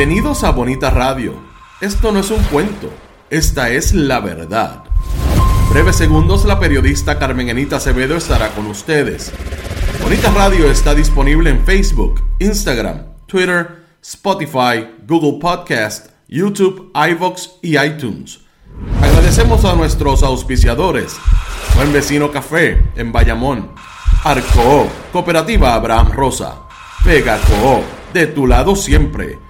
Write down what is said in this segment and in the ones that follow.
Bienvenidos a Bonita Radio. Esto no es un cuento, esta es la verdad. Breves segundos, la periodista Carmen Enita Acevedo estará con ustedes. Bonita Radio está disponible en Facebook, Instagram, Twitter, Spotify, Google Podcast, YouTube, iVoox y iTunes. Agradecemos a nuestros auspiciadores. Buen Vecino Café en Bayamón. Arco, Cooperativa Abraham Rosa. Vega Co, de tu lado siempre.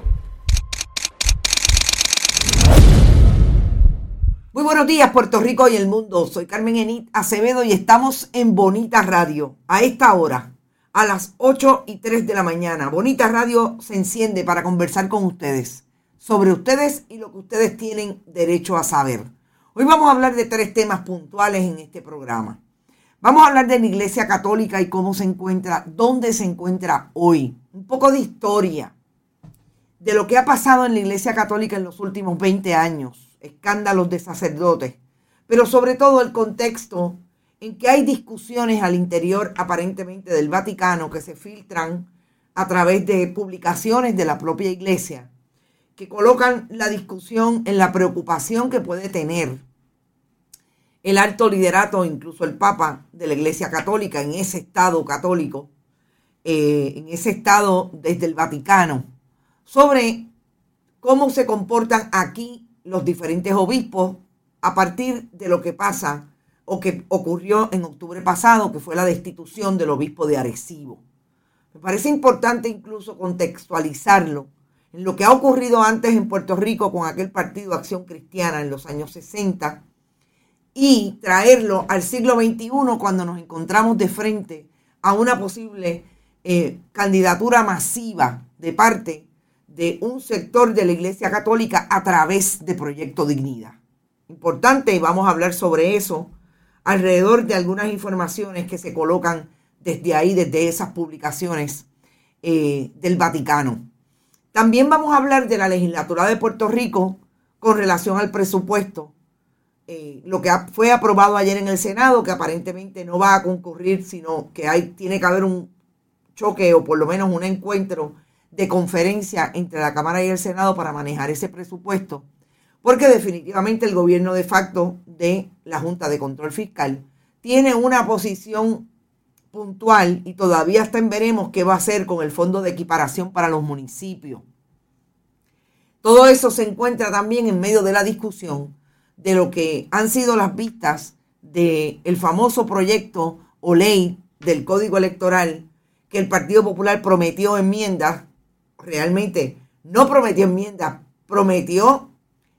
buenos días, Puerto Rico y el mundo. Soy Carmen Enit Acevedo y estamos en Bonita Radio a esta hora, a las 8 y 3 de la mañana. Bonita Radio se enciende para conversar con ustedes sobre ustedes y lo que ustedes tienen derecho a saber. Hoy vamos a hablar de tres temas puntuales en este programa. Vamos a hablar de la Iglesia Católica y cómo se encuentra, dónde se encuentra hoy. Un poco de historia de lo que ha pasado en la Iglesia Católica en los últimos 20 años escándalos de sacerdotes, pero sobre todo el contexto en que hay discusiones al interior aparentemente del Vaticano que se filtran a través de publicaciones de la propia iglesia, que colocan la discusión en la preocupación que puede tener el alto liderato, incluso el Papa de la Iglesia Católica, en ese Estado católico, eh, en ese Estado desde el Vaticano, sobre cómo se comportan aquí los diferentes obispos a partir de lo que pasa o que ocurrió en octubre pasado, que fue la destitución del obispo de Arecibo. Me parece importante incluso contextualizarlo en lo que ha ocurrido antes en Puerto Rico con aquel partido Acción Cristiana en los años 60 y traerlo al siglo XXI cuando nos encontramos de frente a una posible eh, candidatura masiva de parte de un sector de la Iglesia Católica a través de Proyecto Dignidad. Importante, y vamos a hablar sobre eso alrededor de algunas informaciones que se colocan desde ahí, desde esas publicaciones eh, del Vaticano. También vamos a hablar de la legislatura de Puerto Rico con relación al presupuesto. Eh, lo que fue aprobado ayer en el Senado, que aparentemente no va a concurrir, sino que hay, tiene que haber un choque o por lo menos un encuentro de conferencia entre la Cámara y el Senado para manejar ese presupuesto, porque definitivamente el gobierno de facto de la Junta de Control Fiscal tiene una posición puntual y todavía está en veremos qué va a hacer con el fondo de equiparación para los municipios. Todo eso se encuentra también en medio de la discusión de lo que han sido las vistas del el famoso proyecto o ley del Código Electoral que el Partido Popular prometió enmiendas realmente no prometió enmienda, prometió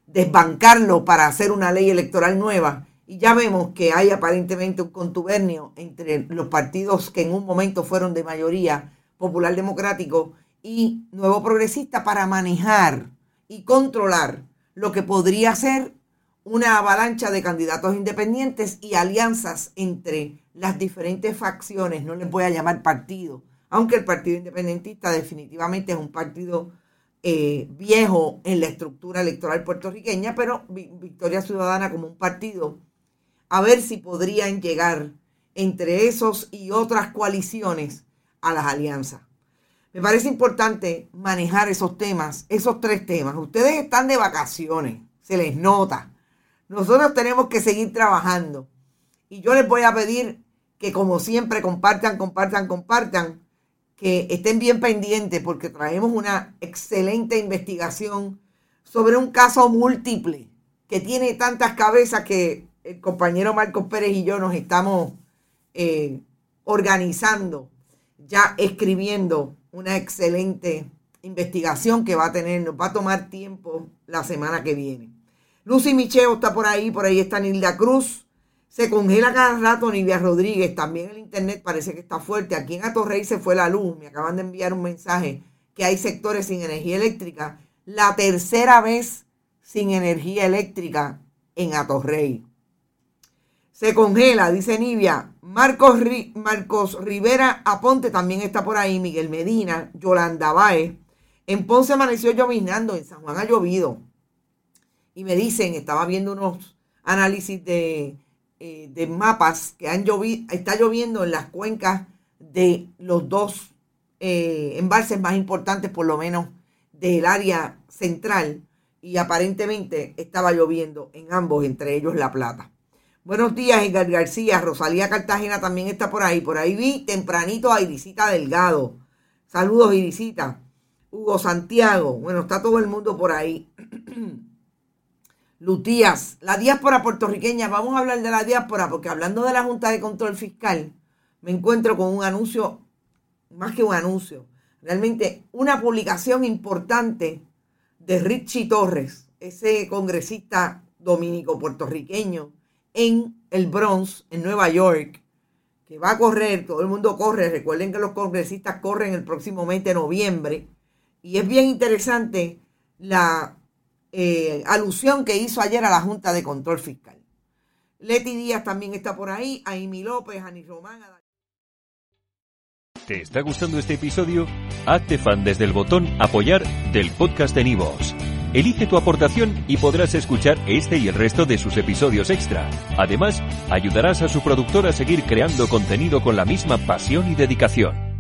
desbancarlo para hacer una ley electoral nueva. Y ya vemos que hay aparentemente un contubernio entre los partidos que en un momento fueron de mayoría popular democrático y nuevo progresista para manejar y controlar lo que podría ser una avalancha de candidatos independientes y alianzas entre las diferentes facciones, no les voy a llamar partido, aunque el Partido Independentista definitivamente es un partido eh, viejo en la estructura electoral puertorriqueña, pero Victoria Ciudadana como un partido, a ver si podrían llegar entre esos y otras coaliciones a las alianzas. Me parece importante manejar esos temas, esos tres temas. Ustedes están de vacaciones, se les nota. Nosotros tenemos que seguir trabajando. Y yo les voy a pedir que como siempre compartan, compartan, compartan que estén bien pendientes porque traemos una excelente investigación sobre un caso múltiple que tiene tantas cabezas que el compañero Marcos Pérez y yo nos estamos eh, organizando, ya escribiendo una excelente investigación que va a tener, nos va a tomar tiempo la semana que viene. Lucy Micheo está por ahí, por ahí está Nilda Cruz, se congela cada rato Nivia Rodríguez. También el internet parece que está fuerte. Aquí en Atorrey se fue la luz. Me acaban de enviar un mensaje que hay sectores sin energía eléctrica. La tercera vez sin energía eléctrica en Atorrey. Se congela, dice Nivia. Marcos, Marcos Rivera Aponte también está por ahí. Miguel Medina, Yolanda Baez. En Ponce amaneció lloviznando, en San Juan ha llovido. Y me dicen, estaba viendo unos análisis de eh, de mapas que han llovido, está lloviendo en las cuencas de los dos eh, embalses más importantes, por lo menos del área central, y aparentemente estaba lloviendo en ambos, entre ellos La Plata. Buenos días, Edgar García. Rosalía Cartagena también está por ahí. Por ahí vi tempranito a Irisita Delgado. Saludos, Irisita. Hugo Santiago. Bueno, está todo el mundo por ahí. Lutías, la diáspora puertorriqueña, vamos a hablar de la diáspora porque hablando de la Junta de Control Fiscal, me encuentro con un anuncio, más que un anuncio, realmente una publicación importante de Richie Torres, ese congresista dominico puertorriqueño en el Bronx, en Nueva York, que va a correr, todo el mundo corre, recuerden que los congresistas corren el próximo mes de noviembre, y es bien interesante la eh, alusión que hizo ayer a la Junta de Control Fiscal. Leti Díaz también está por ahí, Amy López, Ani Román. ¿Te está gustando este episodio? Hazte fan desde el botón apoyar del podcast de Nivos. Elige tu aportación y podrás escuchar este y el resto de sus episodios extra. Además, ayudarás a su productor a seguir creando contenido con la misma pasión y dedicación.